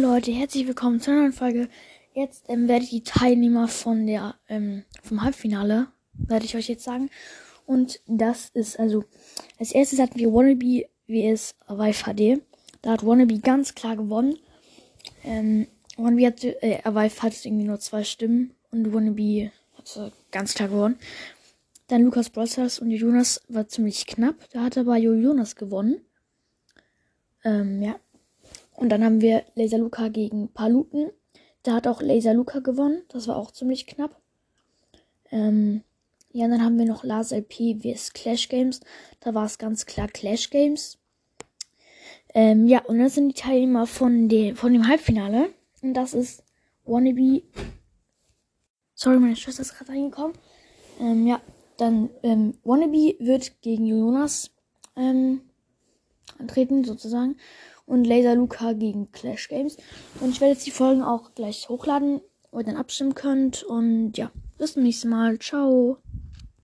Leute, herzlich willkommen zu einer neuen Folge. Jetzt ähm, werde ich die Teilnehmer von der ähm, vom Halbfinale werde ich euch jetzt sagen. Und das ist also als erstes hatten wir Wannabe vs Vive HD. Da hat Wannabe ganz klar gewonnen. Ähm, Wannabe hat äh, Vive hat irgendwie nur zwei Stimmen und Wannabe hat ganz klar gewonnen. Dann Lukas Brothers und Jonas war ziemlich knapp. Da hat aber Jonas gewonnen. Ähm, ja. Und dann haben wir Laser Luca gegen Paluten. Da hat auch Laser Luca gewonnen. Das war auch ziemlich knapp. Ähm, ja, und dann haben wir noch Lars LP vs Clash Games. Da war es ganz klar Clash Games. Ähm, ja, und das sind die Teilnehmer von, de von dem Halbfinale. Und das ist Wannabe. Sorry, meine Schwester ist gerade reingekommen. Ähm, ja, dann ähm, Wannabe wird gegen Jonas ähm, antreten, sozusagen und Laser Luca gegen Clash Games. Und ich werde jetzt die Folgen auch gleich hochladen, wo ihr dann abstimmen könnt. Und ja, bis zum nächsten Mal. Ciao.